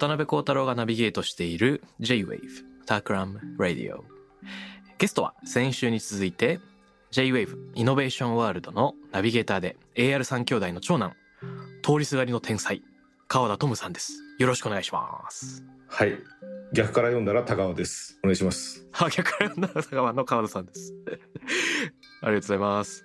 渡辺幸太郎がナビゲートしている J-Wave タークラム Radio ゲストは先週に続いて J-Wave イノベーションワールドのナビゲーターで AR3 兄弟の長男通りすがりの天才川田トムさんですよろしくお願いしますはい。逆から読んだら高尾です。お願いします。あ逆から読んだら佐川の川田さんです ありがとうございます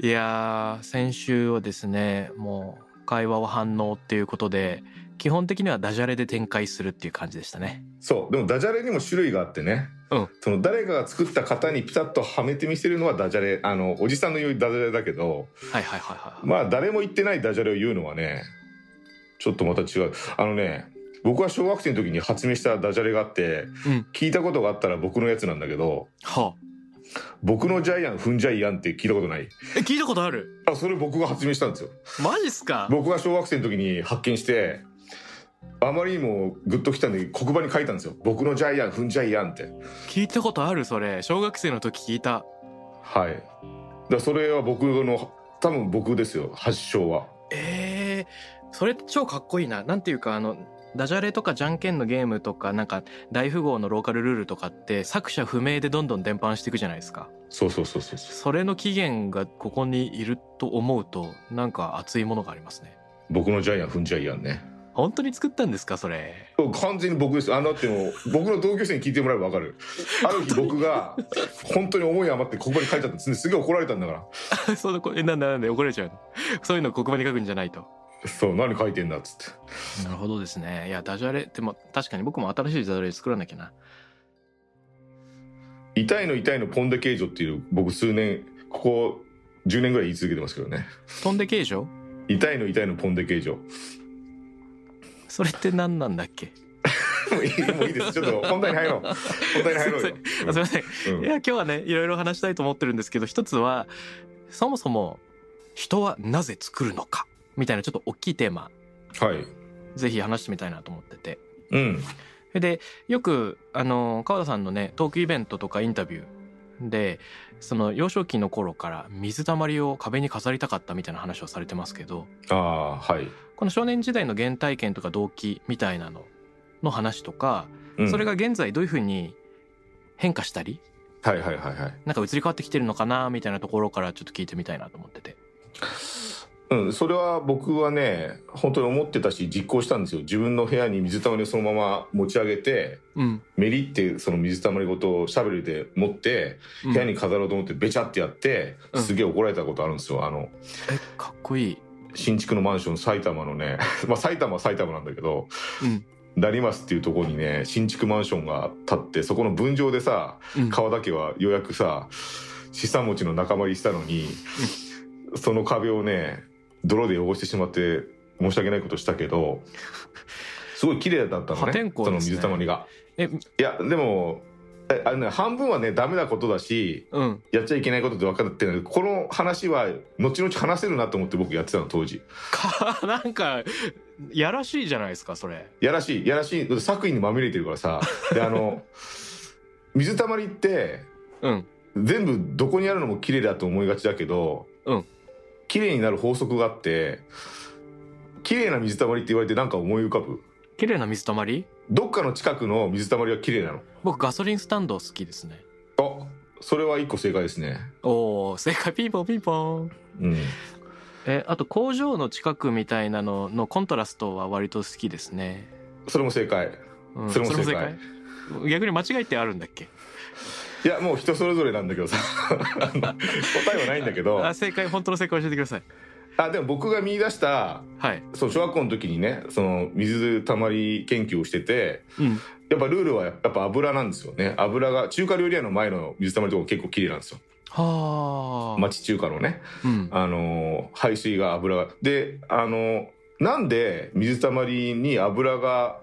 いやー先週はですねもう会話は反応っていうことで基本的にはダジャレで展開するっていう感じでしたねそう。でもダジャレにも種類があってね。うんその誰かが作った型にピタッとはめてみせるのはダジャレ。あの、おじさんの言うダジャレだけど、はいはいはいはいまあ誰も言ってないダジャレを言うのはね、ちょっとまた違う。あのね、僕は小学生の時に発明したダジャレがあって、うん聞いたことがあったら僕のやつなんだけど、は僕のジャイアン踏んじゃいやんって聞いたことない？あえ聞いたことある？あ、それ僕が発明したんですよ。マジっすか？僕が小学生の時に発見してあまりにもグッときたんで黒板に書いたんですよ「僕のジャイアン踏んじゃいやん」って。聞いたことあるそれ。小学生の時聞いた。はい。だそれは僕の多分僕ですよ。発祥は。えー、それ超かっこいいな。なんていうかあのダジャレとかじゃんけんのゲームとかなんか大富豪のローカルルールとかって作者不明でどんどん伝播していくじゃないですか。そうそうそうそうそう。それの起源がここにいると思うとなんか熱いものがありますね。僕のジャイアン踏んじゃいやんね本当に作ったんですかそれ？完全に僕です。あのだってもう僕の同級生に聞いてもらえば分かる。ある日僕が本当に思い余って黒板に書いたんです。すげえ怒られたんだから。そのえなんだなんで怒られちゃうの？そういうの黒板に書くんじゃないと。そう何書いてんだっつって。なるほどですね。いやダジャレでも確かに僕も新しいダジャレ作らなきゃな。痛いの痛いのポンデケージョっていう僕数年ここ10年ぐらい言い続けてますけどね。飛んで形状痛いの痛いのポンデケージョそれって何なんだっけ？もういいもういいです。ちょっと本題に入ろう。本題に入ろうよ。あすいません。うん。いや今日はねいろいろ話したいと思ってるんですけど一つはそもそも人はなぜ作るのかみたいなちょっと大きいテーマ。はい。ぜひ話してみたいなと思ってて。うん。でよくあの川田さんのねトークイベントとかインタビューでその幼少期の頃から水たまりを壁に飾りたかったみたいな話をされてますけど。ああはい、この少年時代の原体験とか動機みたいなのの話とか、うんそれが現在どういうふうに変化したりはいはいはいはいなんか移り変わってきてるのかなみたいなところからちょっと聞いてみたいなと思ってて。うん、それは僕はね本当に思ってたし実行したんですよ自分の部屋に水たまりをそのまま持ち上げてうん。メリってその水たまりごとシャベルで持って部屋に飾ろうと思ってベチャってやって、うんすげえ怒られたことあるんですよあのえ、かっこいい。新築のマンション埼玉のね まあ埼玉は埼玉なんだけどうん。成増っていうところにね新築マンションが建ってそこの分譲でさうん。川田家はようやくさ資産持ちの仲間入りしたのに、その壁をね泥で汚してしまって申し訳ないことしたけど すごい綺麗だったの破ねその水たまりが。え、いやでもえあの、ね、半分はねダメなことだしうん。やっちゃいけないことって分かってるんだけどこの話は後々話せるなと思って僕やってたの当時。か、なんか、やらしいじゃないですか、それ。やらしいやらしい作品にまみれてるからさであの 水たまりってうん。全部どこにあるのも綺麗だと思いがちだけど、うん綺麗になる法則があって綺麗な水たまりって言われてなんか思い浮かぶ？綺麗な水たまり？どっかの近くの水たまりは綺麗なの？僕ガソリンスタンド好きですね。あそれは一個正解ですね。おお正解。ピンポンピンポン。うん。え、あと工場の近くみたいなののコントラストは割と好きですね。それも正解。うんそれも正解。逆に間違いってあるんだっけ？いやもう人それぞれなんだけどさ。答えはないんだけど。あ正解。本当の正解教えてくださいあでも僕が見出したはい。その小学校の時にねその水たまり研究をしててうん。やっぱルールはやっぱ油なんですよね。油が中華料理屋の前の水たまりとか結構綺麗なんですよ。はあ、町中華のね。うん。あの排水が油。がであのなんで水たまりに油が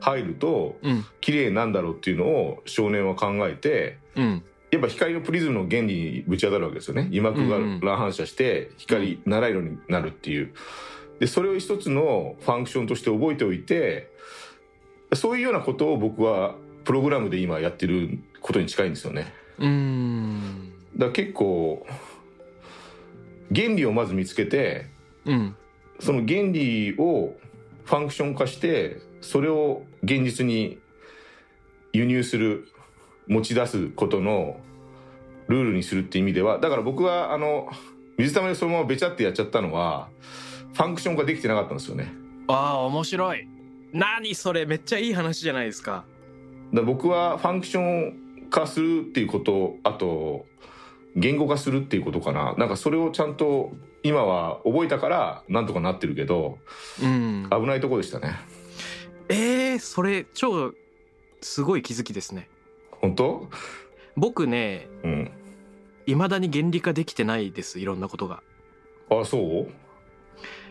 入るとうん。綺麗なんだろうっていうのを少年は考えてうんやっぱ光のプリズムの原理にぶち当たるわけですよね。油膜が乱反射して光七色になるっていう。でそれを一つのファンクションとして覚えておいてそういうようなことを僕はプログラムで今やってることに近いんですよね。うーん。だ結構原理をまず見つけてうん。その原理をファンクション化してそれを現実に輸入する持ち出すことのルールにするって意味ではだから僕はあの水溜りそのままべちゃってやっちゃったのはファンクション化できてなかったんですよね。ああ面白い。何それめっちゃいい話じゃないですか。だ僕はファンクション化するっていうことあと言語化するっていうことかな。なんかそれをちゃんと今は覚えたからなんとかなってるけどうん。危ないとこでしたね。えー、それ超すごい気づきですね本当？僕ねうん。未だに原理化できてないですいろんなことが。あそう？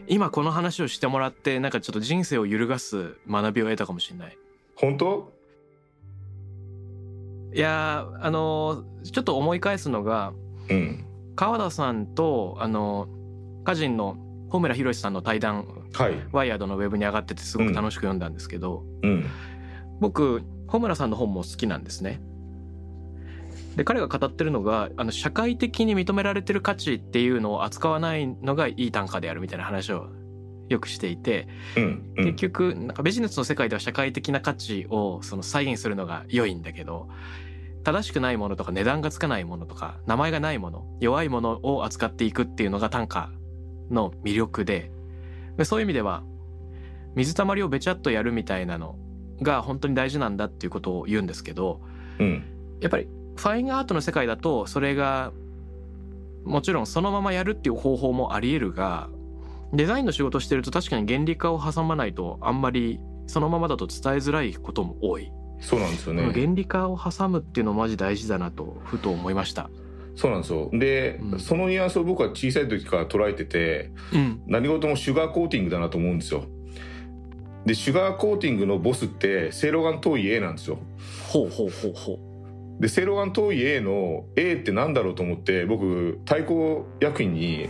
今この話をしてもらってなんかちょっと人生を揺るがす学びを得たかもしれない。本当？いやーあのーちょっと思い返すのがうん。川田さんとあの歌人の穂村博さんの対談はい。ワイヤードのウェブに上がっててすごく楽しく読んだんですけど、うん。僕穂村さんの本も好きなんですね。で彼が語ってるのがあの社会的に認められてる価値っていうのを扱わないのがいい単価であるみたいな話をよくしていて、うんうん結局なんかビジネスの世界では社会的な価値をその再現するのが良いんだけど正しくないものとか値段がつかないものとか名前がないもの弱いものを扱っていくっていうのが単価の魅力ででそういう意味では水たまりをべちゃっとやるみたいなのが本当に大事なんだっていうことを言うんですけどうん。やっぱりファインアートの世界だとそれがもちろんそのままやるっていう方法もあり得るがデザインの仕事してると確かに原理化を挟まないとあんまりそのままだと伝えづらいことも多い、そうなんですよね。原理化を挟むっていうのマジ大事だなとふと思いました。そうなんですよ。で、うん。そのニュアンスを僕は小さい時から捉えててうん。何事もシュガーコーティングだなと思うんですよでシュガーコーティングのボスってセイロガン遠い A なんですよ。ほうほうほうほう。でセイロガン遠い A の A ってなんだろうと思って僕対抗役員に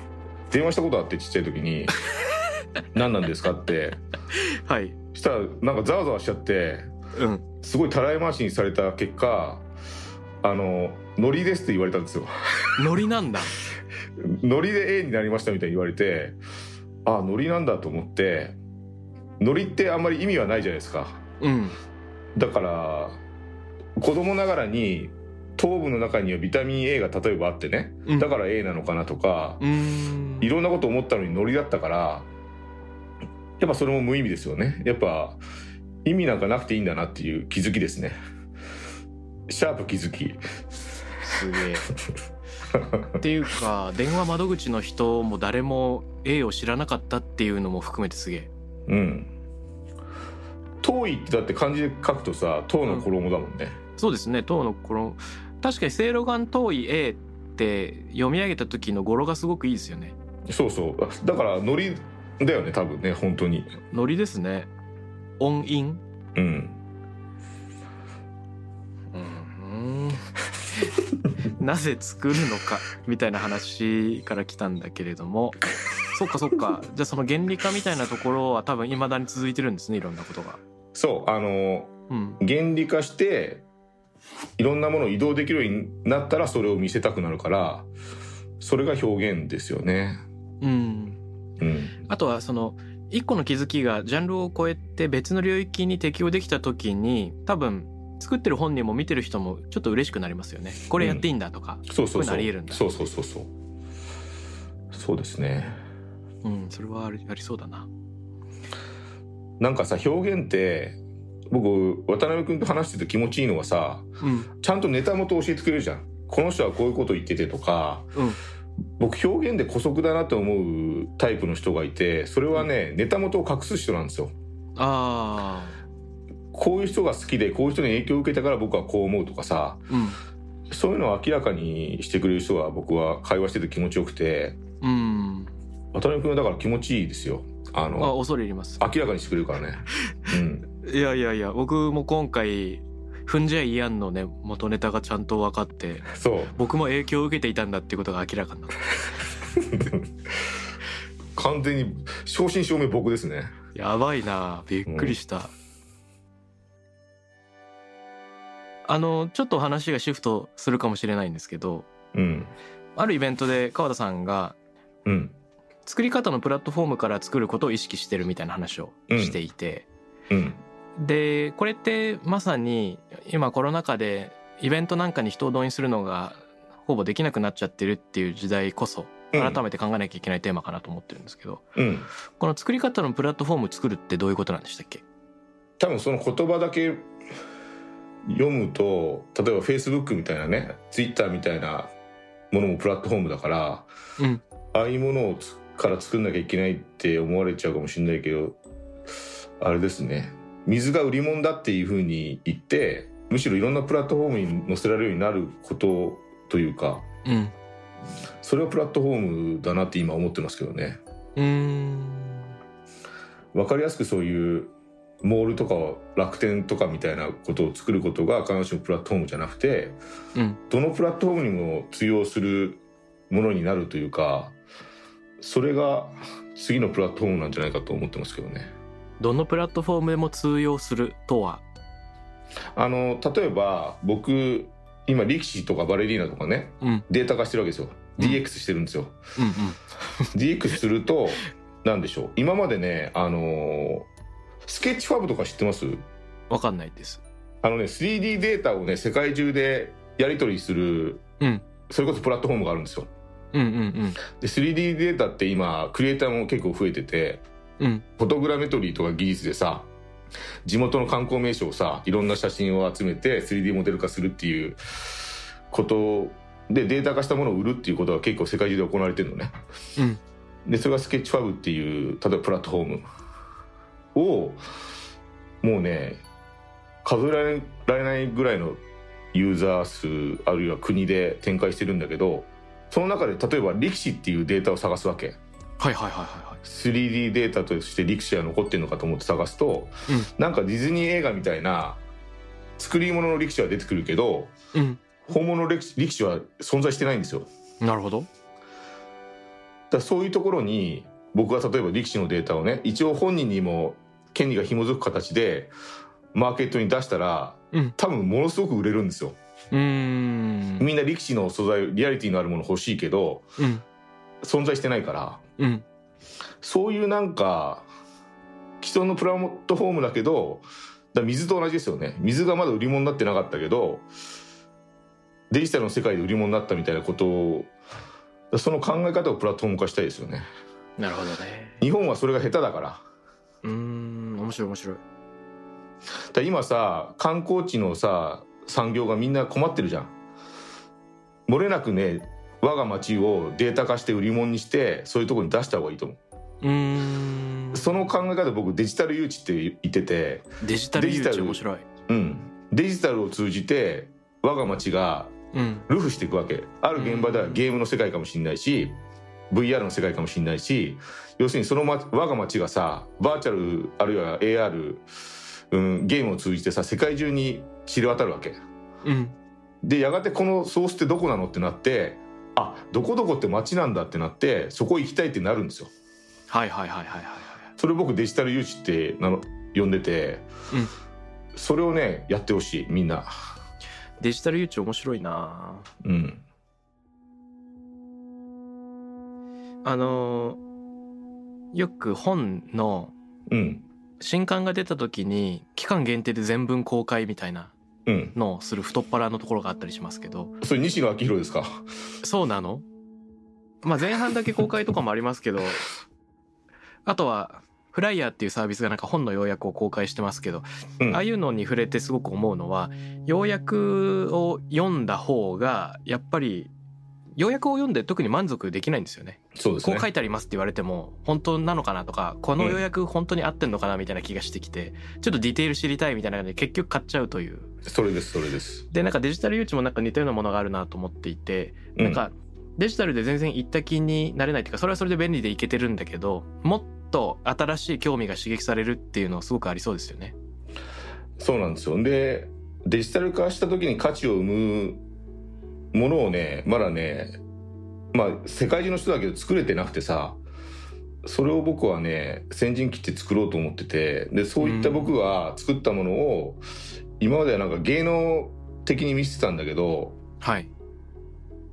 電話したことあってちっちゃい時に「何なんですか?」って。はい。したらなんかざわざわしちゃってうん。すごいたらい回しにされた結果あの「ノリです」って言われたんですよ。ノリなんだ。ノリで A になりましたみたいに言われてあノリなんだと思ってノリってあんまり意味はないじゃないですか。うん。だから子供ながらに糖分の中にはビタミン A が例えばあってね。うん。だから A なのかなとかいろんなこと思ったのにノリだったからやっぱそれも無意味ですよね。やっぱ意味なんかなくていいんだなっていう気づきですね。シャープ気づき。すげえ。っていうか電話窓口の人も誰も A を知らなかったっていうのも含めてすげえうん。遠いってだって漢字で書くとさ塔の衣だもんね、そうですね唐の頃確かに「セイロガン遠い A」って読み上げた時の語呂がすごくいいですよね。そうそう。だからノリだよね多分ね本当に。ノリですね。音韻。うん。うん。なぜ作るのかみたいな話から来たんだけれどもそっかそっか。じゃあその原理化みたいなところは多分未だに続いてるんですねいろんなことが。そうあのうん。原理化していろんなものを移動できるようになったらそれを見せたくなるからそれが表現ですよね。うん。うん。あとはその一個の気づきがジャンルを超えて別の領域に適用できた時に多分作ってる本人も見てる人もちょっと嬉しくなりますよね。これやっていいんだとか、こういうのそうそう。そうありえるんだ。そうそうそうそう。そうですねうん。それはありありそうだな。なんかさ表現って僕渡辺君と話してて気持ちいいのはさうん。ちゃんとネタ元教えてくれるじゃん。この人はこういうこと言っててとかうん。僕表現で姑息だなと思うタイプの人がいてそれはねネタ元を隠す人なんですよ。あこういう人が好きでこういう人に影響を受けたから僕はこう思うとかさあうん。そういうのを明らかにしてくれる人は僕は会話してて気持ちよくて。うん渡辺君はだから気持ちいいですよ。ああの恐れ入ります。明らかにしてくれるからね。うん。いやいやいや僕も今回踏んじゃいやんのね元ネタがちゃんと分かってそう。僕も影響を受けていたんだっていうことが明らかになった。完全に正真正銘僕ですね。やばいな。びっくりした、あのちょっと話がシフトするかもしれないんですけどうん。あるイベントで川田さんがうん作り方のプラットフォームから作ることを意識してるみたいな話をしていて、うん。でこれってまさに今コロナ禍でイベントなんかに人を動員するのがほぼできなくなっちゃってるっていう時代こそうん。改めて考えなきゃいけないテーマかなと思ってるんですけど、うん。この作り方のプラットフォーム作るってどういうことなんでしたっけ？多分その言葉だけ読むと例えば Facebook みたいなね Twitter みたいなものもプラットフォームだからうん。ああいうものをつから作んなきゃいけないって思われちゃうかもしれないけどあれですね。水が売り物だっていうふうに言ってむしろいろんなプラットフォームに載せられるようになることというかうん。それはプラットフォームだなって今思ってますけどね。うーん。分かりやすくそういうモールとか楽天とかみたいなことを作ることが必ずしもプラットフォームじゃなくてうんどのプラットフォームにも通用するものになるというかそれが次のプラットフォームなんじゃないかと思ってますけどね。どのプラットフォームでも通用するとは？あの例えば僕今力士とかバレリーナとかねうん。うんデータ化してるわけですよ。うん。DX してるんですよ、うん DX すると何でしょう。今までねあのスケッチファブとか知ってます？わかんないです。あのね 3D データをね世界中でやり取りするうん。それこそプラットフォームがあるんですようんうんで 3D データって今クリエイターも結構増えててうん。うんフォトグラメトリーとか技術でさ地元の観光名所をさいろんな写真を集めて 3D モデル化するっていうことでデータ化したものを売るっていうことが結構世界中で行われてるのね。うん。でそれがスケッチファブっていう例えばプラットフォームをもうね数えられないぐらいのユーザー数あるいは国で展開してるんだけどその中で例えば力士っていうデータを探すわけ。はいはいはいはいはい。3D データとして力士は残ってるのかと思って探すと、うん。なんかディズニー映画みたいな作り物の力士は出てくるけどうん。本物の力士力士は存在してないんですよ。なるほど。らそういうところに僕が例えば力士のデータをね一応本人にも権利が紐づく形でマーケットに出したらうん。多分ものすごく売れるんですようーん。みんな力士の素材リアリティのあるもの欲しいけどうん。存在してないからうん。そういうなんか既存のプラットフォームだけどだ水と同じですよね。水がまだ売り物になってなかったけどデジタルの世界で売り物になったみたいなことをその考え方をプラットフォーム化したいですよね。なるほどね。日本はそれが下手だから。うーん。面白い面白い。だ今さ観光地のさ産業がみんな困ってるじゃん。漏れなくね我が町をデータ化して売り物にしてそういうところに出した方がいいと思う。ーん。うその考え方僕デジタル誘致って言ってて。デジタル誘致面白い。うん、デジタルを通じて我が町がうん。ルフしていくわけ。ある現場ではゲームの世界かもしれないし VR の世界かもしれないし要するにその、ま、我が町がさバーチャルあるいは AR、うん、ゲームを通じてさ世界中に知れ渡るわけ。うん。でやがてこのソースってどこなのってなってあどこどこって町なんだってなってそこ行きたいってなるんですよ。はいはいはいはいはいはいそれ僕デジタル誘致ってなの呼んでて、うん。それをねやってほしいみんな。デジタル誘致面白いな。うん。あのよく本のうん。新刊が出た時に期間限定で全文公開みたいなうんのをする太っ腹のところがあったりしますけど。それ西野昭弘ですか？そうなの？まあ前半だけ公開とかもありますけど。あとはフライヤーっていうサービスがなんか本の要約を公開してますけど、うん。ああいうのに触れてすごく思うのは要約を読んだ方がやっぱり要約を読んで特に満足できないんですよね。そうですね。こう書いてありますって言われても本当なのかなとかこの要約本当に合ってんのかなみたいな気がしてきてちょっとディテール知りたいみたいなので結局買っちゃうという。それですそれです。でなんかデジタル誘致もなんか似たようなものがあるなと思っていてうん。なんかデジタルで全然行った気になれないっていうかそれはそれで便利でいけてるんだけどもっと新しい興味が刺激されるっていうのはすごくありそうですよね。そうなんですよ。でデジタル化した時に価値を生むものをねまだねまあ世界中の人だけど作れてなくてさそれを僕はね先陣切って作ろうと思っててでそういった僕が作ったものを今まではなんか芸能的に見せてたんだけどはい、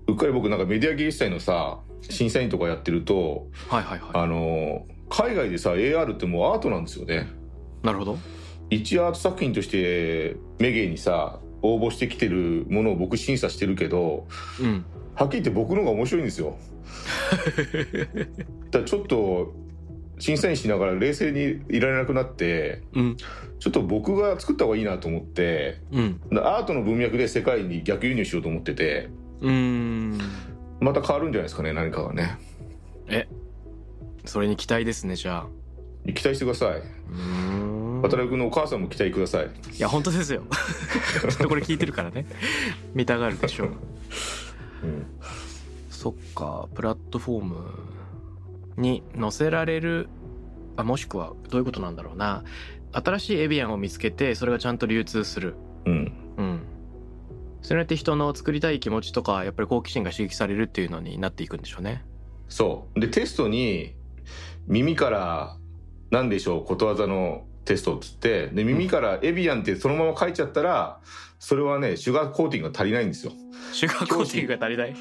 うっかり僕なんかメディア芸術祭のさ審査員とかやってるとはいはいはあの海外でさ AR ってもうアートなんですよね。いなるほど。一アート作品としてメゲにさ応募してきてるものを僕審査してるけどうん。はっきり言って僕の方が面白いんですよ。だちょっと審査員しながら冷静にいられなくなってうん。ちょっと僕が作った方がいいなと思ってうん。アートの文脈で世界に逆輸入しようと思っててうーん。また変わるんじゃないですかね何かがね。え？それに期待ですねじゃあ。期待してください。渡辺君のお母さんも期待ください。いや本当ですよ。きっとこれ聞いてるからね。見たがるでしょう。うん。そっか。プラットフォームに載せられるあもしくはどういうことなんだろうな。新しいエビアンを見つけてそれがちゃんと流通する。うん。うん。それによって人の作りたい気持ちとかやっぱり好奇心が刺激されるっていうのになっていくんでしょうね。そう。でテストに耳から何でしょうことわざのテストっつってで耳からエビアンってそのまま書いちゃったらそれはねシュガーコーティングが足りないんですよ。シュガーコーティングが足りない？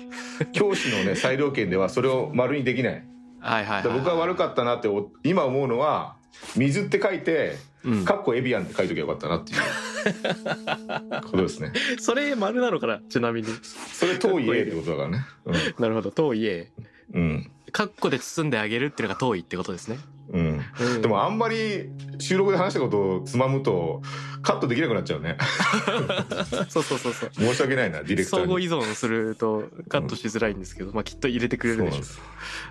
教師のね 裁量権ではそれを丸にできない。はいはい僕は悪かったなってお今思うのは水って書いてうん。かっこエビアンって書いときゃよかったなっていう。ことですね。それ丸なのかな？ちなみに。それ遠い A ってことだからね。なるほど遠いえうん、うん。カッコで包んであげるっていうのが遠いってことですね、うん、うんでもあんまり収録で話したことをつまむとカットできなくなっちゃうね。そうそうそうそう。申し訳ないなディレクターに。相互依存するとカットしづらいんですけど、まあきっと入れてくれるでしょう。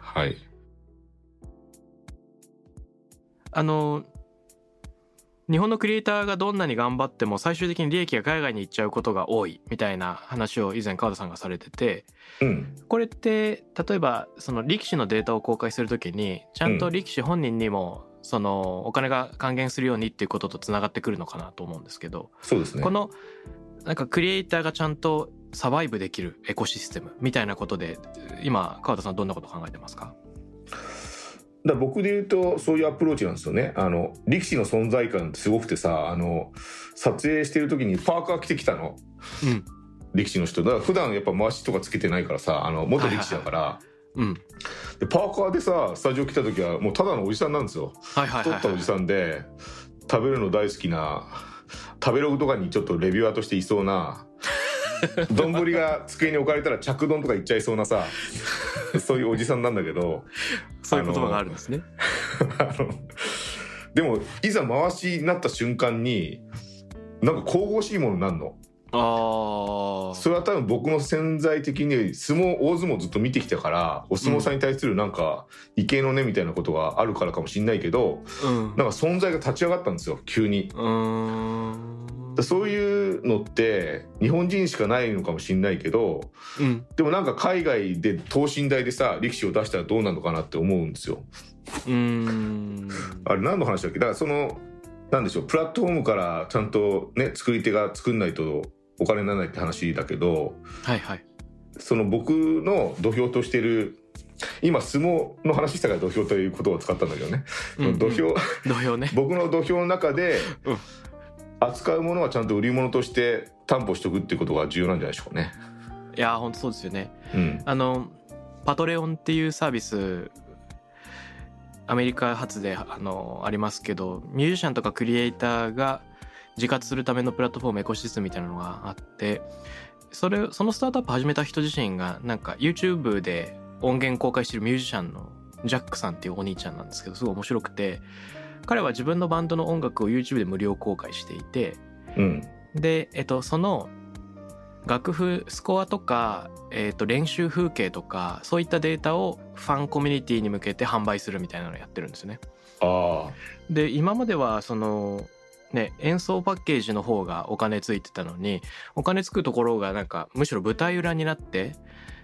はい。あの日本のクリエイターがどんなに頑張っても最終的に利益が海外に行っちゃうことが多いみたいな話を以前川田さんがされててうん。これって例えばその力士のデータを公開するときにちゃんと力士本人にもそのお金が還元するようにっていうこととつながってくるのかなと思うんですけど、そうですね。このなんかクリエイターがちゃんとサバイブできるエコシステムみたいなことで今川田さんどんなこと考えてますか？だ僕で言うとそういうアプローチなんですよね。あの力士の存在感ってすごくてさあの撮影してる時にパーカー着てきたの。うん。力士の人。だから普段やっぱ回しとかつけてないからさあの元力士だから、うん。でパーカーでさスタジオ来た時はもうただのおじさんなんですよ。はい、はい太ったおじさんで食べるの大好きな食べログとかにちょっとレビュアーとしていそうな 丼が机に置かれたら着丼とか言っちゃいそうなさそういうおじさんなんだけどそういう言葉があるんですね。でもいざ回しになった瞬間になんか神々しいものになるの？ああそれは多分僕の潜在的に相撲大相撲ずっと見てきたからお相撲さんに対するなんか畏敬の念みたいなことがあるからかもしれないけどうん。なんか存在が立ち上がったんですよ急に。うそういうのって日本人しかないのかもしれないけどうん。でもなんか海外で等身大でさ力士を出したらどうなのかなって思うんですよ。うーん。あれ何の話だっけ？だからそのなんでしょうプラットフォームからちゃんとね作り手が作んないとお金にならないって話だけどはいはい。その僕の土俵としてる今相撲の話したから土俵ということを使ったんだけどね、うん土俵土俵ね。僕の土俵の中でうん。扱うものはちゃんと売り物として担保しておくっていうことが重要なんじゃないでしょうかね。いや本当そうですよね。うん、あのパトレオンっていうサービスアメリカ発であのありますけどミュージシャンとかクリエイターが自活するためのプラットフォームエコシステムみたいなのがあってそれそのスタートアップ始めた人自身がなんか YouTube で音源公開してるミュージシャンのジャックさんっていうお兄ちゃんなんですけどすごい面白くて彼は自分のバンドの音楽を YouTube で無料公開していてうんで、えっと、その楽譜スコアとか、えっと、練習風景とかそういったデータをファンコミュニティに向けて販売するみたいなのをやってるんですよね。ああで今まではそのね演奏パッケージの方がお金ついてたのにお金つくところがなんかむしろ舞台裏になって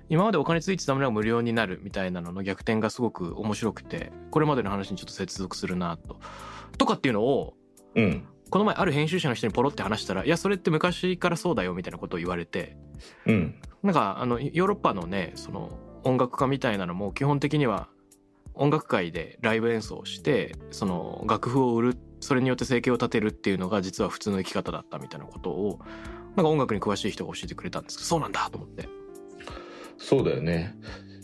今までお金ついてたものが無料になるみたいなのの逆転がすごく面白くてこれまでの話にちょっと接続するなと。とかっていうのをうんこの前ある編集者の人にポロって話したら「いやそれって昔からそうだよ」みたいなことを言われてうんなんかあのヨーロッパのねその音楽家みたいなのも基本的には音楽界でライブ演奏をしてその楽譜を売るそれによって生計を立てるっていうのが実は普通の生き方だったみたいなことをなんか音楽に詳しい人が教えてくれたんですけどそうなんだと思って。そうだよね。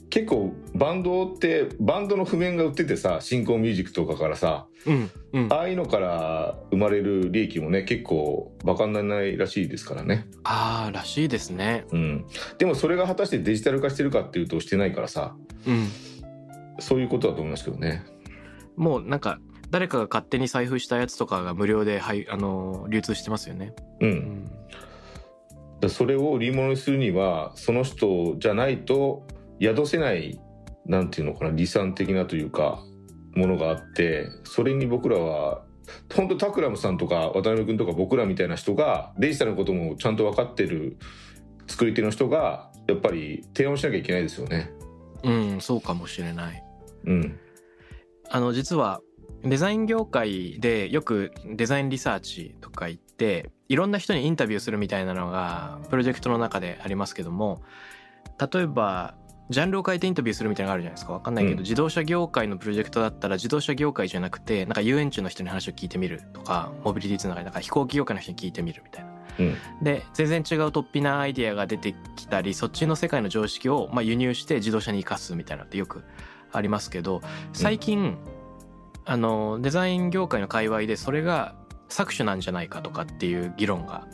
結構バンドってバンドの譜面が売っててさ新興ミュージックとかからさうんうん。ああいうのから生まれる利益もね結構バカにならないらしいですからね。ああらしいですね。うん。でもそれが果たしてデジタル化してるかっていうとしてないからさうん。そういうことだと思いますけどね。もうなんか誰かが勝手に財布したやつとかが無料で、はい、あの流通してますよね。ううんん、だそれを売り物にするにはその人じゃないと宿せないなんていうのかな理算的なというかものがあってそれに僕らは本当タクラムさんとか渡辺君とか僕らみたいな人がデジタルのこともちゃんと分かってる作り手の人がやっぱり提案しなきゃいけないですよね。うん、そうかもしれない。うん、あの実はデザイン業界でよくデザインリサーチとか言っていろんな人にインタビューするみたいなのがプロジェクトの中でありますけども例えばジャンルを変えてインタビューするみたいなのがあるじゃないですか。わかんないけど、うん。自動車業界のプロジェクトだったら自動車業界じゃなくてなんか遊園地の人に話を聞いてみるとかモビリティつながりなんか飛行機業界の人に聞いてみるみたいな。うん、で全然違う突飛なアイディアが出てきたりそっちの世界の常識をまあ輸入して自動車に生かすみたいなのってよくありますけど最近、あのデザイン業界の界隈でそれが搾取なんじゃないかとかっていう議論が。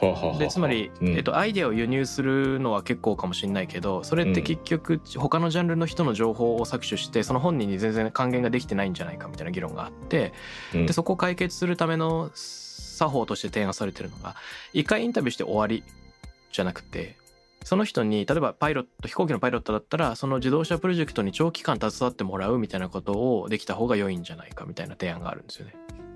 はあはあはあでつまり、うん。えっと、アイデアを輸入するのは結構かもしれないけどそれって結局他のジャンルの人の情報を搾取してその本人に全然還元ができてないんじゃないかみたいな議論があってうん。でそこを解決するための作法として提案されてるのが一回インタビューして終わりじゃなくてその人に例えばパイロット飛行機のパイロットだったらその自動車プロジェクトに長期間携わってもらうみたいなことをできた方が良いんじゃないかみたいな提案があるんですよね。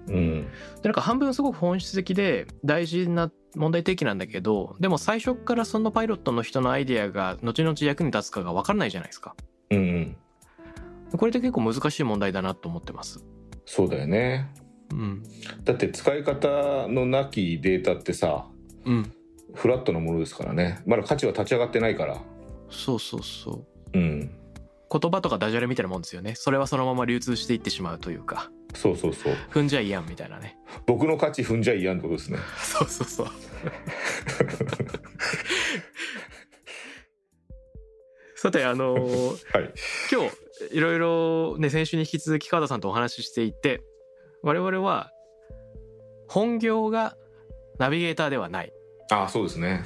うんでなんか半分すごく本質的で大事な問題提起なんだけどでも最初からそのパイロットの人のアイデアが後々役に立つかが分からないじゃないですか。うんうんこれって結構難しい問題だなと思ってます。そうだよねうん。だって使い方のなきデータってさうん。フラットなものですからね。まだ価値は立ち上がってないから。そうそうそう。うん。言葉とかダジャレみたいなもんですよね。それはそのまま流通していってしまうというか。そうそうそう。踏んじゃいやんみたいなね。僕の価値踏んじゃいやんってことですね。そうそうそう。さてあのーはい。今日いろいろね先週に引き続き川田さんとお話ししていて我々は本業がナビゲーターではないああそうですね。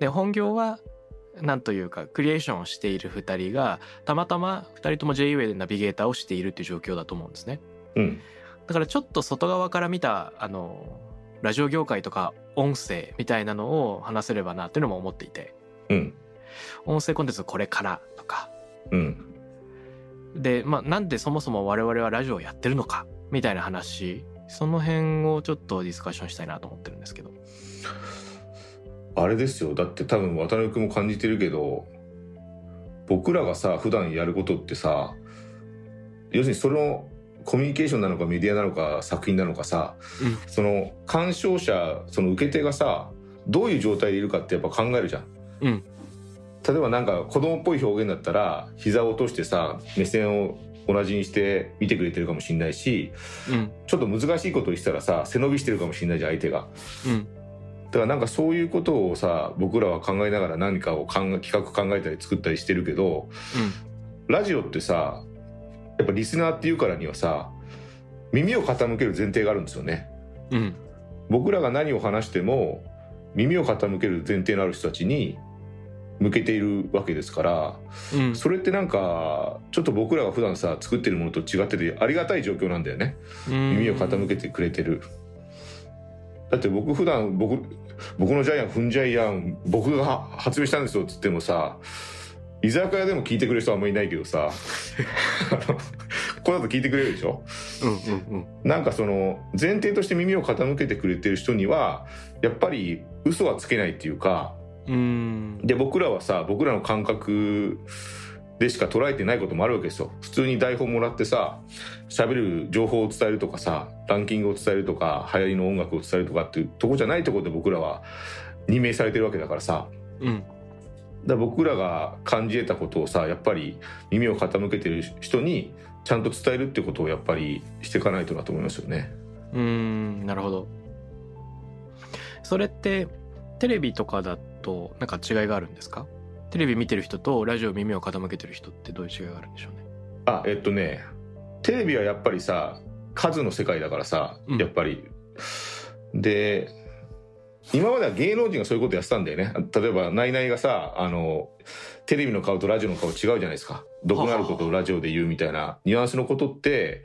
で本業はなんというかクリエーションをしている2人がたまたま2人とも JUA でナビゲーターをしているっていう状況だと思うんですね。うん。だからちょっと外側から見たあのラジオ業界とか音声みたいなのを話せればなっていうのも思っていて。うん。音声コンテンツこれからとか。うん。で、まあ、なんでそもそも我々はラジオをやってるのかみたいな話その辺をちょっとディスカッションしたいなと思ってるんですけどあれですよ。だって多分渡辺君も感じてるけど僕らがさ普段やることってさ要するにそのコミュニケーションなのかメディアなのか作品なのかさ、うん。その鑑賞者その受け手がさどういう状態でいるかってやっぱ考えるじゃん。うん。例えばなんか子供っぽい表現だったら膝を落としてさ目線を同じにして見てくれてるかもしれないしうん。ちょっと難しいことを言ってたらさ背伸びしてるかもしれないじゃん相手が。うんだからなんかそういうことをさ僕らは考えながら何かを企画考えたり作ったりしてるけどラジオってさやっぱリスナーっていうからにはさ耳を傾ける前提があるんですよね。うん。うん僕らが何を話しても耳を傾ける前提のある人たちに向けているわけですからうん。それってなんかちょっと僕らが普段さ作ってるものと違っててありがたい状況なんだよね。耳を傾けてくれてるだって僕普段僕僕のジャイアン踏んじゃいやん僕が発明したんですよっつってもさ居酒屋でも聞いてくれる人はあんまりいないけどさこれだと聞いてくれるでしょ？うんうんうん。なんかその前提として耳を傾けてくれてる人にはやっぱり嘘はつけないっていうかうん。で僕らはさ僕らの感覚でしか捉えてないこともあるわけですよ。普通に台本もらってさ喋る情報を伝えるとかさランキングを伝えるとか流行りの音楽を伝えるとかっていうとこじゃないところで僕らは任命されてるわけだからさ。うん。だから僕らが感じ得たことをさやっぱり耳を傾けてる人にちゃんと伝えるってことをやっぱりしていかないとなと思いますよね。うんなるほど。それってテレビとかだとなんか違いがあるんですか？テレビ見てる人とラジオ耳を傾けてる人ってどういう違いがあるんでしょうね。あえっとねテレビはやっぱりさ数の世界だからさうん。やっぱり、で今までは芸能人がそういうことやってたんだよね。例えばナイナイがさあのテレビの顔とラジオの顔違うじゃないですか。毒のあることをラジオで言うみたいなニュアンスのことって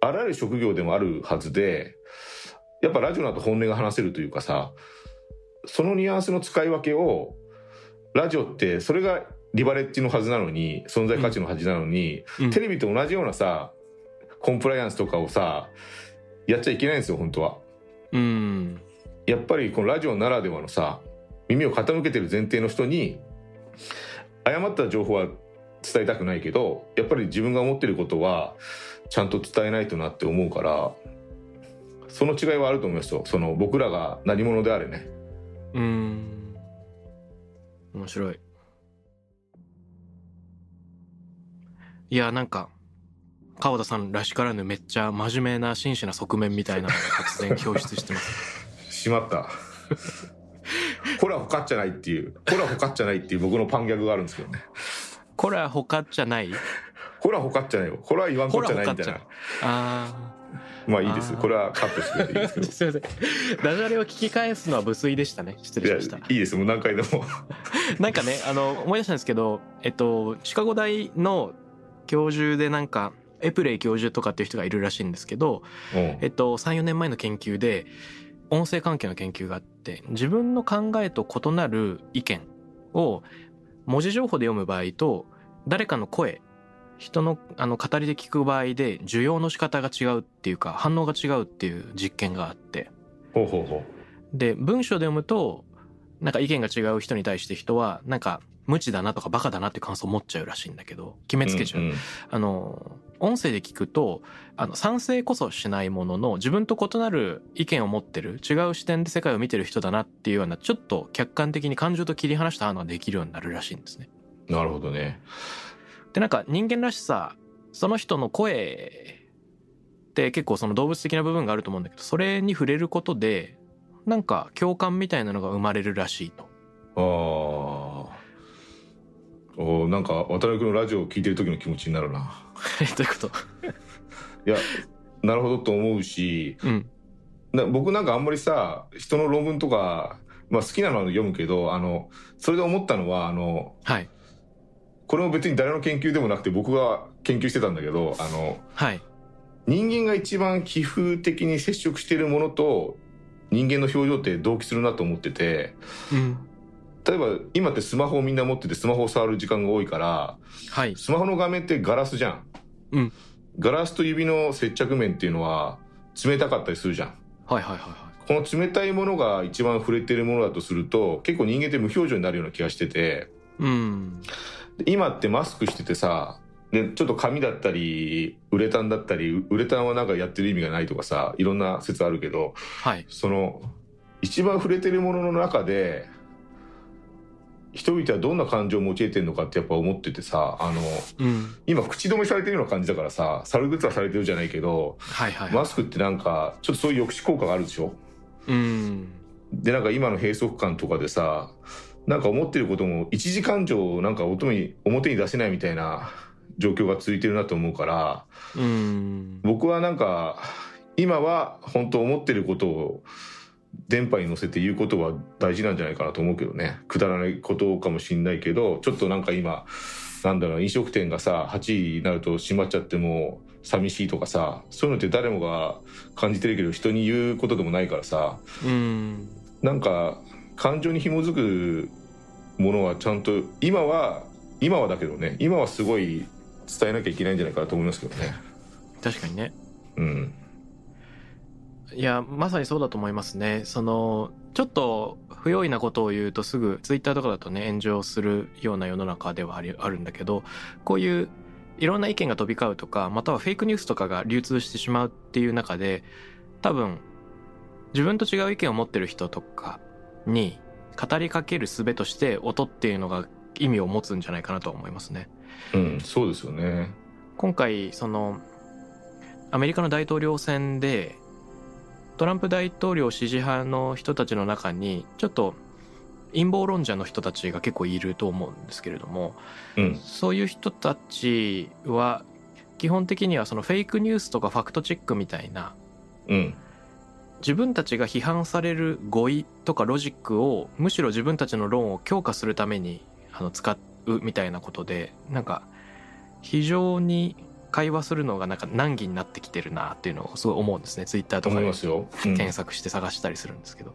あらゆる職業でもあるはずでやっぱラジオだと本音が話せるというかさそのニュアンスの使い分けをラジオってそれがリバレッジのはずなのに存在価値のはずなのに、うん。テレビと同じようなさコンプライアンスとかをさやっちゃいけないんですよ本当は。うん。やっぱりこのラジオならではのさ耳を傾けてる前提の人に誤った情報は伝えたくないけどやっぱり自分が思ってることはちゃんと伝えないとなって思うからその違いはあると思いますよ。その僕らが何者であれね。うん面白い。いやなんか川田さんらしからぬめっちゃ真面目な真摯な側面みたいなのが 突然表出してます。しまった。これはほかっちゃないっていう。これはほかっちゃないっていう僕のパンギャグがあるんですけどね。これは他じゃない？これはほかっちゃないよ。これは言わんこっちゃないみたいな。これはほかっちあまあいいです。これはカットしてくれていいですけど。すいません。ダジャレを聞き返すのは無粋でしたね。失礼しました。いいです。もう何回でも。なんかねあの思い出したんですけどえっとシカゴ大の教授でなんかエプレイ教授とかっていう人がいるらしいんですけど、うん。えっと、34年前の研究で音声関係の研究があって自分の考えと異なる意見を文字情報で読む場合と誰かの声人のあの語りで聞く場合で受容の仕方が違うっていうか反応が違うっていう実験があって。ほうほうほで文章で読むとなんか意見が違う人に対して人はなんか無知だなとかバカだなって感想を持っちゃうらしいんだけど決めつけちゃう、んん。あの音声で聞くとあの賛成こそしないものの自分と異なる意見を持ってる違う視点で世界を見てる人だなっていうようなちょっと客観的に感情と切り離した反応ができるようになるらしいんですね。なるほどねでなんか人間らしさその人の声って結構その動物的な部分があると思うんだけどそれに触れることでなんか共感みたいなのが生まれるらしいと。ああおなんか渡辺君のラジオを聞いてる時の気持ちになるな。え どういうこと？いやなるほどと思うしうん。な僕なんかあんまりさ人の論文とか、まあ、好きなのは読むけどあのそれで思ったのはあのはいこれも別に誰の研究でもなくて僕が研究してたんだけどあのはい。人間が一番寄付的に接触しているものと人間の表情って同期するなと思っててうん。例えば今ってスマホをみんな持っててスマホを触る時間が多いからはい。スマホの画面ってガラスじゃん、うん。ガラスと指の接着面っていうのは冷たかったりするじゃん。はいはいはいはこの冷たいものが一番触れてるものだとすると結構人間って無表情になるような気がしてていうん。で今ってマスクしててさでちょっと紙だったりウレタンだったりウレタンはなんかやってる意味がないとかさいろんな説あるけどはい。その一番触れてるものの中で人々はどんな感情を持ち得てるのかってやっぱ思っててさあのうん。今口止めされてるような感じだからさ猿グッズはされてるじゃないけどはいはい。マスクってなんかちょっとそういう抑止効果があるでしょ？うん。でなんか今の閉塞感とかでさなんか思ってることも一時感情をなんか表に表に出せないみたいな状況が続いてるなと思うからうん。僕はなんか今は本当思ってることを電波に乗せて言うことは大事なんじゃないかなと思うけどね。くだらないことかもしんないけどちょっとなんか今なんだろう飲食店がさ8時になると閉まっちゃっても寂しいとかさそういうのって誰もが感じてるけど人に言うことでもないからさ。うん。なんか感情に紐づくものはちゃんと今は今はだけどね今はすごい伝えなきゃいけないんじゃないかなと思いますけどね。確かにね。うん。いやまさにそうだと思いますね。そのちょっと不用意なことを言うとすぐツイッターとかだとね炎上するような世の中ではありあるんだけどこういういろんな意見が飛び交うとかまたはフェイクニュースとかが流通してしまうっていう中で多分自分と違う意見を持ってる人とかに語りかける術として音っていうのが意味を持つんじゃないかなと思いますね。うんそうですよね。今回そのアメリカの大統領選でトランプ大統領支持派の人たちの中にちょっと陰謀論者の人たちが結構いると思うんですけれどもうん。そういう人たちは基本的にはそのフェイクニュースとかファクトチェックみたいなうん自分たちが批判される語彙とかロジックをむしろ自分たちの論を強化するためにあの使うみたいなことでなんか非常に会話するのがなんか難儀になってきてるなっていうのをすごい思うんですね。ツイッターとかで検索して探したりするんですけど。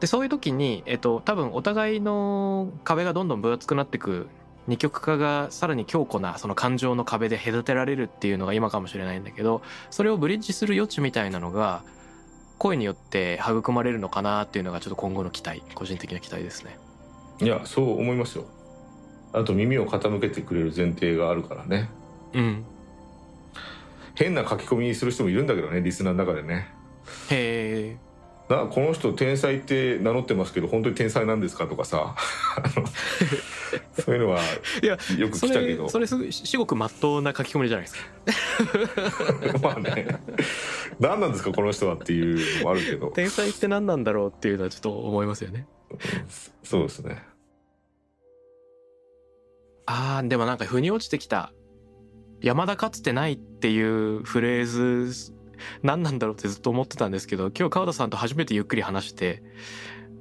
でそういう時に、えっと、多分お互いの壁がどんどん分厚くなっていく二極化がさらに強固なその感情の壁で隔てられるっていうのが今かもしれないんだけどそれをブリッジする余地みたいなのが声によって育まれるのかなっていうのがちょっと今後の期待個人的な期待ですね。いやそう思いますよ。あと耳を傾けてくれる前提があるからね。うん、変な書き込みする人もいるんだけどねリスナーの中でね。へえなこの人天才って名乗ってますけど本当に天才なんですかとかさそういうのはいやよくそ来たけど。れそれすご至極まっとうな書き込みじゃないですか。まあね。何なんですかこの人はっていうのもあるけど。天才って何なんだろうっていうのはちょっと思いますよね。そうですね。あーでもなんか腑に落ちてきた。山田かつてないっていうフレーズ何なんだろうってずっと思ってたんですけど今日川田さんと初めてゆっくり話して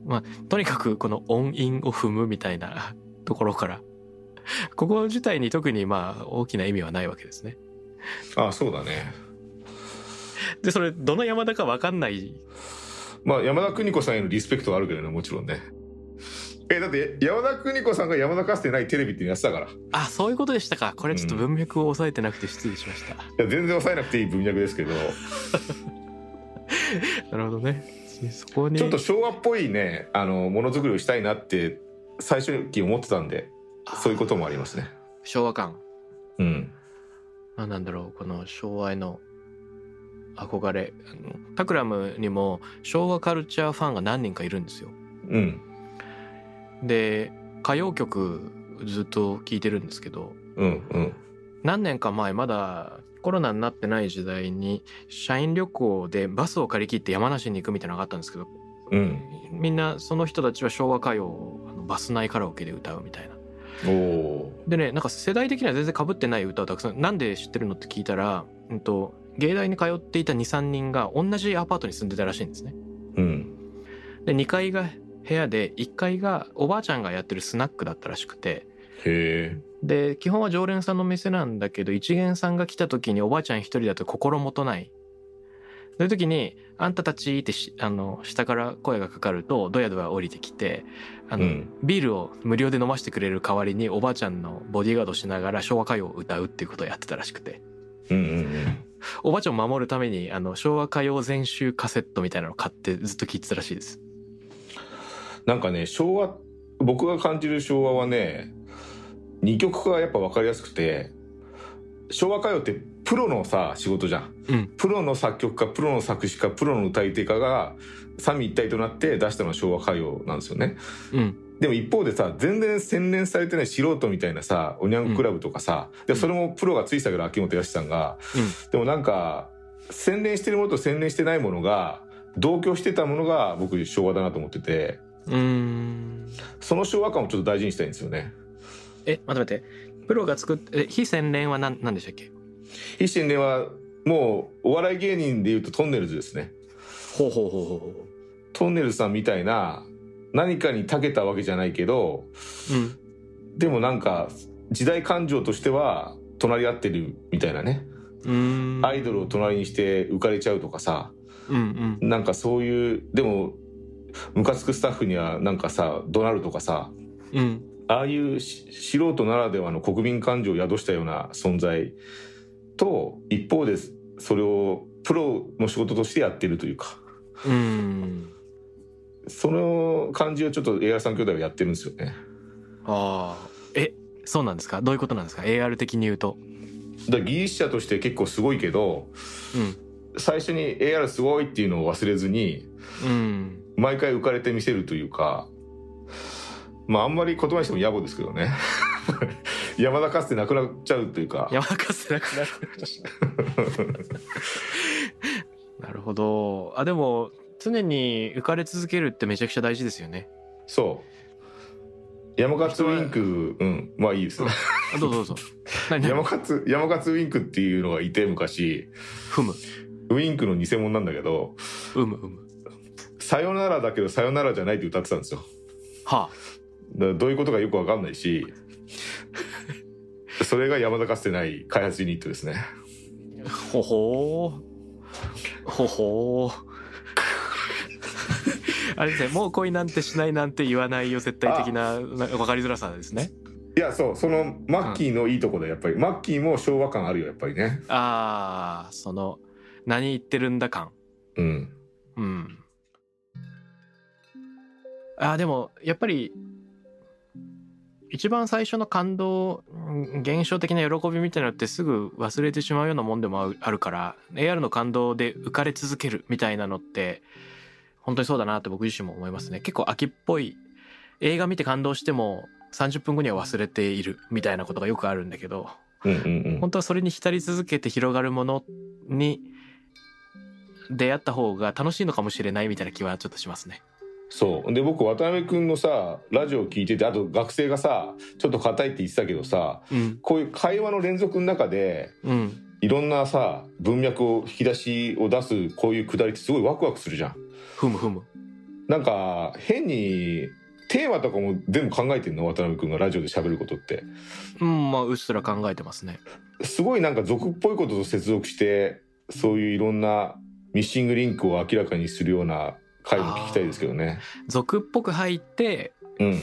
まあとにかくこの音韻を踏むみたいな ところからここ自体に特にまあ大きな意味はないわけですね。ああそうだね。でそれどの山田か分かんない。まあ山田邦子さんへのリスペクトはあるけどねもちろんねえだって山田邦子さんが山田かつてないテレビってやってたから。いあそういうことでしたか。これちょっと文脈を押さえてなくて失礼しました。や全然抑えなくていい文脈ですけど。なるほどね。そこに。ちょっと昭和っぽいねあのものづくりをしたいなって最初に思ってたんでそういうこともありますね。昭和感。うん。何なんだろうこの昭和への憧れ。あのタクラムにも昭和カルチャーファンが何人かいるんですよ。うんで歌謡曲ずっと聴いてるんですけどうんうん。何年か前まだコロナになってない時代に社員旅行でバスを借り切って山梨に行くみたいなのがあったんですけどうん。みんなその人たちは昭和歌謡をあのバス内カラオケで歌うみたいな。でねなんか世代的には全然被ってない歌をたくさんなんで知ってるのって聞いたら、うん、と芸大に通っていた23人が同じアパートに住んでたらしいんですね。うん。で2階が部屋で1階がおばあちゃんがやってるスナックだったらしくて。で基本は常連さんの店なんだけど一元さんが来た時におばあちゃん一人だと心もとない。そういう時に「あんたたち」ってしあの下から声がかかるとドヤドヤ降りてきてあの、うん。ビールを無料で飲ませてくれる代わりにおばあちゃんのボディーガードしながら昭和歌謡を歌うっていうことをやってたらしくて。うんうんうん。おばあちゃんを守るためにあの昭和歌謡全集カセットみたいなのを買ってずっと聴いてたらしいです。なんかね昭和僕が感じる昭和はね二極化がやっぱ分かりやすくて昭和歌謡ってプロのさ仕事じゃん。うん。プロの作曲家プロの作詞家プロの歌い手家が三位一体となって出したのが昭和歌謡なんですよね。うん。でも一方でさ全然洗練されてない素人みたいなさおにゃんこクラブとかさ、でそれもプロがついてたけど秋元康さんが。でもなんか洗練してるものと洗練してないものが同居してたものが僕昭和だなと思っててうーん。その昭和感をちょっと大事にしたいんですよね。え待って待って。プロが作ってえ非洗練は何何でしたっけ？一心ではもうお笑い芸人でいうとトンネルズですね。ほうほうほうほうトンネルズさんみたいな何かに長けたわけじゃないけどうん。でもなんか時代感情としては隣り合ってるみたいなね、アイドルを隣にして浮かれちゃうとかさ。うんうん。なんかそういうでもムカつくスタッフにはなんかさ怒鳴るとかさうん。ああいうし素人ならではの国民感情を宿したような存在と一方でそれをプロの仕事としてやってるというか。うん。その感じをちょっと AR 三兄弟はやってるんですよね。ああえそうなんですか？どういうことなんですか？AR 的に言うと。だ技術者として結構すごいけどうん。最初に AR すごいっていうのを忘れずにうん毎回浮かれてみせるというかまああんまり言葉にしても野暮ですけどね。山田かつてなくなっちゃうというか。山中せなくなるなるほど。あでも常に浮かれ続けるってめちゃくちゃ大事ですよね。そう。山勝ウインクうん。まあいいです。あどうぞどうぞ。山勝山勝ウインクっていうのがいて昔。ふむ。ウインクの偽物なんだけど。うむうむ「さよならだけどさよならじゃない」って歌ってたんですよ。はだからどういうことかよくわかんないしそれが山田かつてない開発ユニットですね。あほほー。ほほー。あれですねもう恋なんてしないなんて言わないよ絶対的なな分かりづらさですね。いやそうそのマッキーのいいとこだやっぱりマッキーも昭和感あるよやっぱりね。ああその何言ってるんだ感。うん。うんあーでもやっぱり一番最初の感動うん現象的な喜びみたいなのってすぐ忘れてしまうようなもんでもあるあるから AR の感動で浮かれ続けるみたいなのって本当にそうだなって僕自身も思いますね結構秋っぽい映画見て感動しても30分後には忘れているみたいなことがよくあるんだけどうんうんうん本当はそれに浸り続けて広がるものに出会った方が楽しいのかもしれないみたいな気はちょっとしますね。そう。で僕渡辺君のさラジオ聞いててあと学生がさちょっと硬いって言ってたけどさうん、こういう会話の連続の中でうん、いろんなさ文脈を引き出しを出すこういうくだりってすごいワクワクするじゃん。ふむふむ。なんか変にテーマとかも全部考えてんの？渡辺君がラジオで喋ることって。うん、まあうっすら考えてますね。すごいなんか俗っぽいことと接続してそういういろんなミッシングリンクを明らかにするような回も聞きたいですけどね。俗っぽく入ってうん。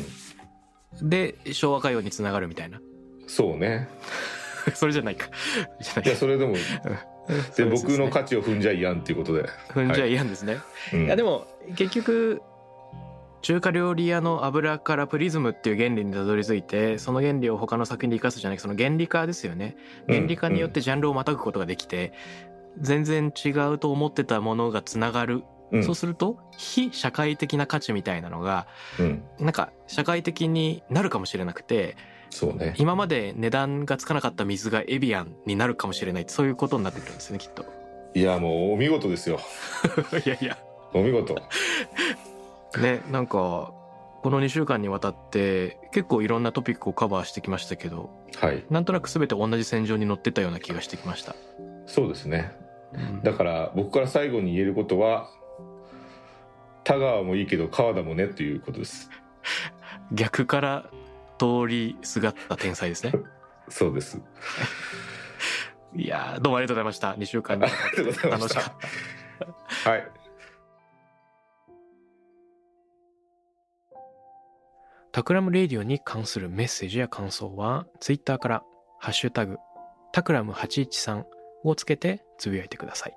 で昭和歌謡につながるみたいな。そうね。それじゃないか。い。いやそれでもでね。僕の価値を踏んじゃいやんっていうことで、踏んじゃ嫌んですね。うん。いやでも結局中華料理屋の油からプリズムっていう原理にたどり着いてその原理を他の作品で生かすじゃなくてその原理化ですよね。原理化によってジャンルをまたぐことができて全然違うと思ってたものがつながる、うん。そうすると非社会的な価値みたいなのがうん。なんか社会的になるかもしれなくてそうね。今まで値段がつかなかった水がエビアンになるかもしれないそういうことになってくるんですねきっと。いやもうお見事ですよ。いやいや。お見事。ねなんかこの2週間にわたって結構いろんなトピックをカバーしてきましたけどはい。なんとなく全て同じ戦場に乗ってたような気がしてきました、そうですね。うん。だから僕から最後に言えることは田川もいいけど川田もねっていうことです。逆から通りすがった天才ですね。そうです。いやーどうもありがとうございました。2週間楽しかった。はい。 Takram Radio に関するメッセージや感想は、ツイッターから、ハッシュタグ、タクラム813をつけてつぶやいてください。